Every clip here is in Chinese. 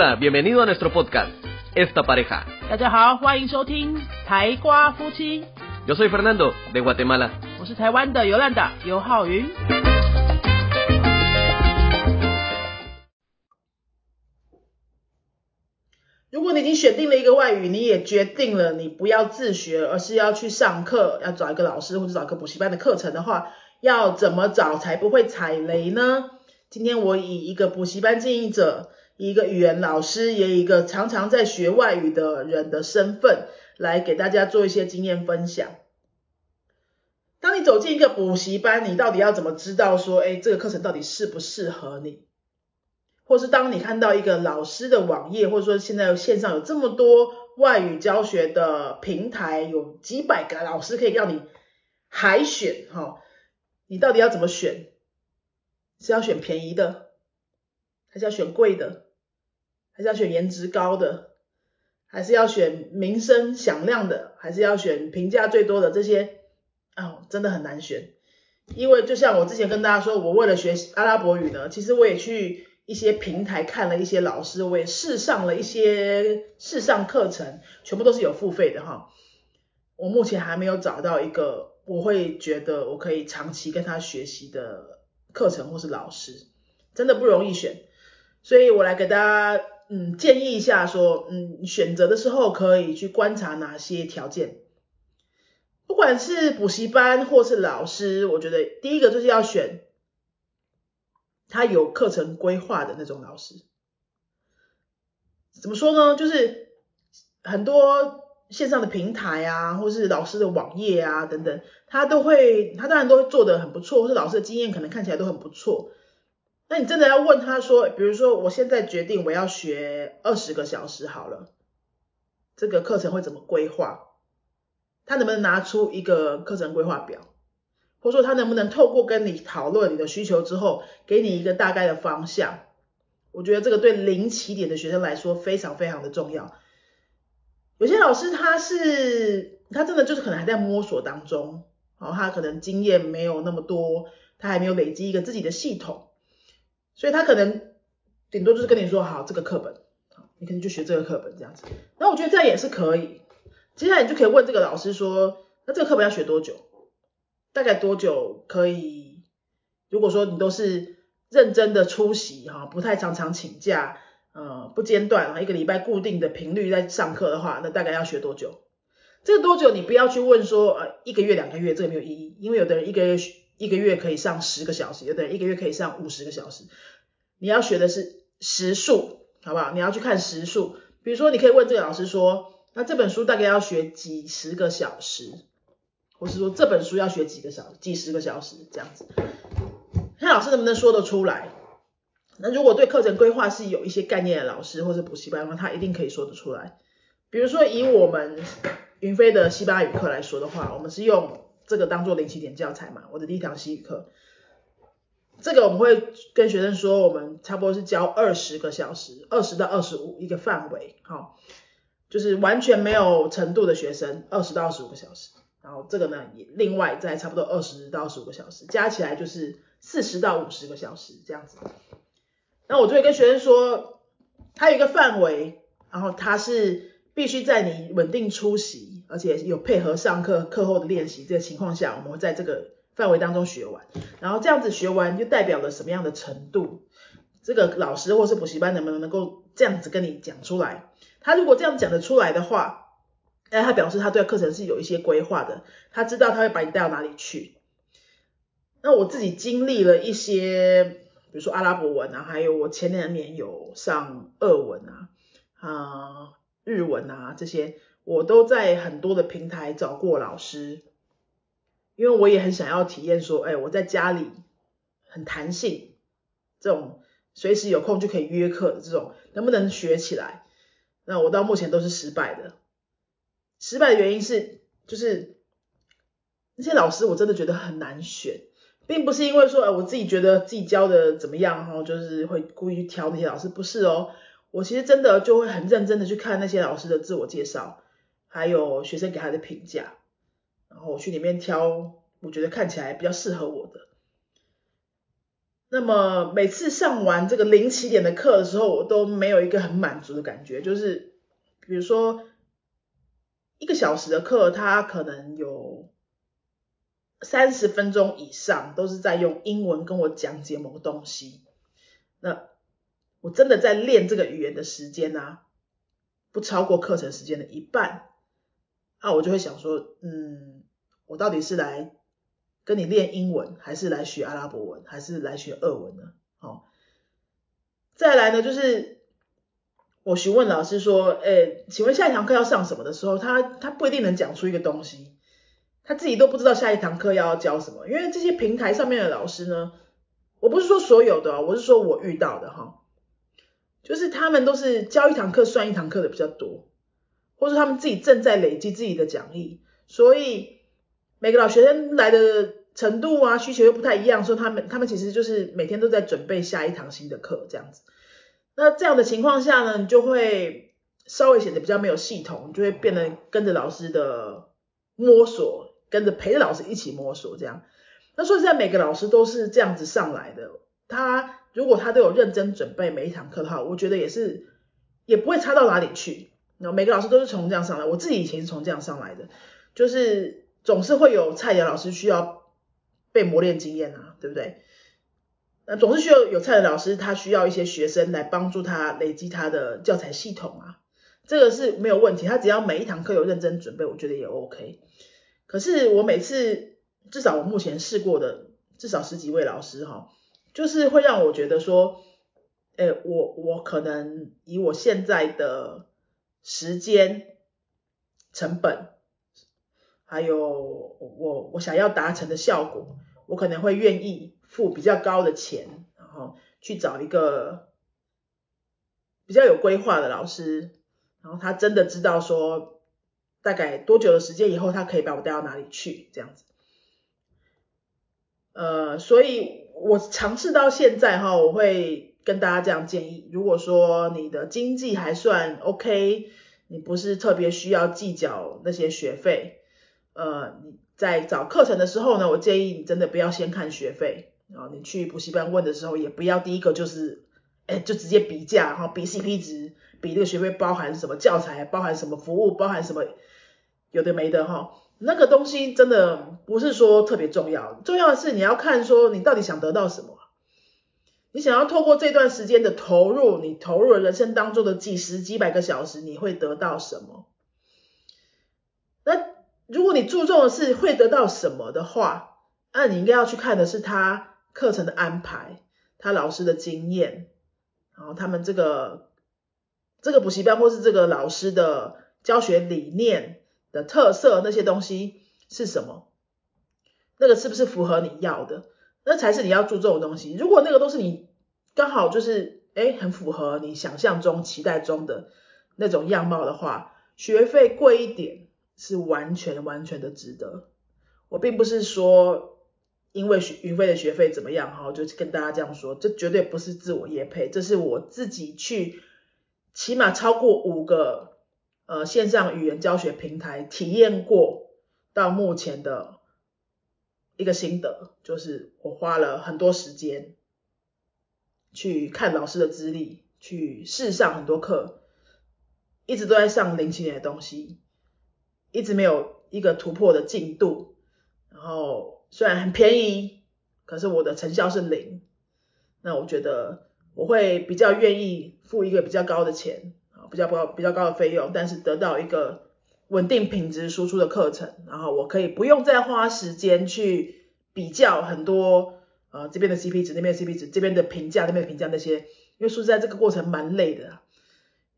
Hola, bienvenido a nuestro podcast, Esta Pareja. 大家好，欢迎收听台瓜夫妻，Yo soy Fernando, de Guatemala. 我是台湾的尤兰达尤浩云。如果你已经选定了一个外语，你也决定了你不要自学，而是要去上课，要找一个老师或者找一个补习班的课程的话，要怎么找才不会踩雷呢？今天我以一个补习班经营者，以一个语言老师，也一个常常在学外语的人的身份，来给大家做一些经验分享。当你走进一个补习班，你到底要怎么知道说，哎，这个课程到底适不适合你？或是当你看到一个老师的网页，或者说现在线上有这么多外语教学的平台，有几百个老师可以让你海选，哈、你到底要怎么选？是要选便宜的，还是要选贵的？还是要选颜值高的？还是要选名声响亮的？还是要选评价最多的？这些哦，真的很难选。因为就像我之前跟大家说，我为了学阿拉伯语呢，其实我也去一些平台看了一些老师，我也试上了一些试上课程，全部都是有付费的哈。我目前还没有找到一个我会觉得我可以长期跟他学习的课程或是老师，真的不容易选。所以我来给大家嗯建议一下说，嗯选择的时候可以去观察哪些条件。不管是补习班或是老师，我觉得第一个就是要选他有课程规划的那种老师。怎么说呢？就是很多线上的平台啊，或是老师的网页啊等等，他都会，他当然都会做得很不错，或是老师的经验可能看起来都很不错。那你真的要问他说，比如说我现在决定我要学二十个小时好了，这个课程会怎么规划？他能不能拿出一个课程规划表，或者说他能不能透过跟你讨论你的需求之后，给你一个大概的方向？我觉得这个对零起点的学生来说非常非常的重要。有些老师他是他真的就是可能还在摸索当中，哦，他可能经验没有那么多，他还没有累积一个自己的系统，所以他可能顶多就是跟你说好这个课本，好，你可能就学这个课本这样子。那我觉得这样也是可以。接下来你就可以问这个老师说，那这个课本要学多久？大概多久可以？如果说你都是认真的出席哈，不太常常请假，呃，不间断啊，一个礼拜固定的频率在上课的话，那大概要学多久？这个多久你不要去问说，呃，一个月、两个月，这个没有意义，因为有的人一个月一个月可以上十个小时，有的人一个月可以上五十个小时。你要学的是时数，好不好？你要去看时数，比如说你可以问这个老师说。那这本书大概要学几十个小时，或是说这本书要学几个小几十个小时这样子，看老师能不能说得出来。那如果对课程规划是有一些概念的老师或者补习班的话，他一定可以说得出来。比如说以我们云飞的西班牙语课来说的话，我们是用这个当做零起点教材嘛，我的第一堂西语课。这个我们会跟学生说，我们差不多是教二十个小时，二十到二十五一个范围，好。就是完全没有程度的学生，二十到二十五个小时，然后这个呢，也另外再差不多二十到二十五个小时，加起来就是四十到五十个小时这样子。那我就会跟学生说，它有一个范围，然后它是必须在你稳定出席，而且有配合上课课后的练习这个情况下，我们会在这个范围当中学完。然后这样子学完，就代表了什么样的程度？这个老师或是补习班能不能能够这样子跟你讲出来？他如果这样讲得出来的话，那他表示他对课程是有一些规划的，他知道他会把你带到哪里去。那我自己经历了一些，比如说阿拉伯文啊，还有我前两年有上俄文啊、啊、日文啊这些，我都在很多的平台找过老师，因为我也很想要体验说，哎，我在家里很弹性，这种随时有空就可以约课的这种，能不能学起来？那我到目前都是失败的，失败的原因是，就是那些老师我真的觉得很难选，并不是因为说，呃，我自己觉得自己教的怎么样，哈，就是会故意去挑那些老师，不是哦，我其实真的就会很认真的去看那些老师的自我介绍，还有学生给他的评价，然后我去里面挑我觉得看起来比较适合我的。那么每次上完这个零起点的课的时候，我都没有一个很满足的感觉，就是比如说一个小时的课，它可能有三十分钟以上都是在用英文跟我讲解某个东西，那我真的在练这个语言的时间呢，不超过课程时间的一半，那我就会想说，嗯，我到底是来。跟你练英文，还是来学阿拉伯文，还是来学俄文呢？好，再来呢，就是我询问老师说，诶，请问下一堂课要上什么的时候，他他不一定能讲出一个东西，他自己都不知道下一堂课要教什么，因为这些平台上面的老师呢，我不是说所有的，我是说我遇到的哈，就是他们都是教一堂课算一堂课的比较多，或者他们自己正在累积自己的讲义，所以每个老学生来的。程度啊，需求又不太一样，说他们他们其实就是每天都在准备下一堂新的课这样子。那这样的情况下呢，你就会稍微显得比较没有系统，就会变得跟着老师的摸索，跟着陪着老师一起摸索这样。那说实在，每个老师都是这样子上来的。他如果他都有认真准备每一堂课的话，我觉得也是也不会差到哪里去。那每个老师都是从这样上来，我自己以前是从这样上来的，就是总是会有菜鸟老师需要。被磨练经验啊，对不对？那总是需要有菜的老师，他需要一些学生来帮助他累积他的教材系统啊，这个是没有问题。他只要每一堂课有认真准备，我觉得也 OK。可是我每次，至少我目前试过的，至少十几位老师哈，就是会让我觉得说，哎，我我可能以我现在的时间成本。还有我我想要达成的效果，我可能会愿意付比较高的钱，然后去找一个比较有规划的老师，然后他真的知道说大概多久的时间以后，他可以把我带到哪里去这样子。呃，所以我尝试到现在哈，我会跟大家这样建议：如果说你的经济还算 OK，你不是特别需要计较那些学费。呃，你在找课程的时候呢，我建议你真的不要先看学费啊。你去补习班问的时候，也不要第一个就是，哎，就直接比价哈，比 CP 值，比这个学费包含什么教材，包含什么服务，包含什么有的没的哈。那个东西真的不是说特别重要，重要的是你要看说你到底想得到什么。你想要透过这段时间的投入，你投入了人生当中的几十几百个小时，你会得到什么？那。如果你注重的是会得到什么的话，那你应该要去看的是他课程的安排，他老师的经验，然后他们这个这个补习班或是这个老师的教学理念特色那些东西是什么？那个是不是符合你要的？那才是你要注重的东西。如果那个都是你刚好就是哎很符合你想象中期待中的那种样貌的话，学费贵一点。是完全完全的值得。我并不是说因为学云飞的学费怎么样哈，就跟大家这样说，这绝对不是自我业配，这是我自己去起码超过五个呃线上语言教学平台体验过到目前的一个心得，就是我花了很多时间去看老师的资历，去试上很多课，一直都在上零七年的东西。一直没有一个突破的进度，然后虽然很便宜，可是我的成效是零。那我觉得我会比较愿意付一个比较高的钱，比较高比较高的费用，但是得到一个稳定品质输出的课程，然后我可以不用再花时间去比较很多呃这边的 CP 值，那边的 CP 值，这边的评价，那边的评价那些，因为说实在这个过程蛮累的。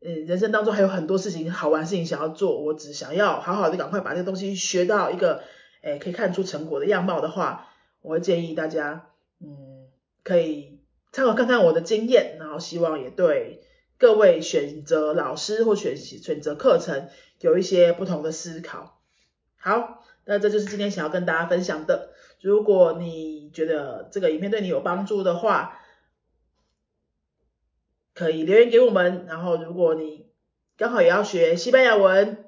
嗯，人生当中还有很多事情好玩事情想要做，我只想要好好的赶快把这个东西学到一个，诶可以看出成果的样貌的话，我会建议大家，嗯，可以参考看看我的经验，然后希望也对各位选择老师或选选择课程有一些不同的思考。好，那这就是今天想要跟大家分享的。如果你觉得这个影片对你有帮助的话，可以留言给我们，然后如果你刚好也要学西班牙文，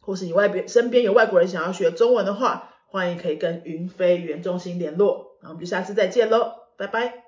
或是你外边身边有外国人想要学中文的话，欢迎可以跟云飞语言中心联络，那我们就下次再见喽，拜拜。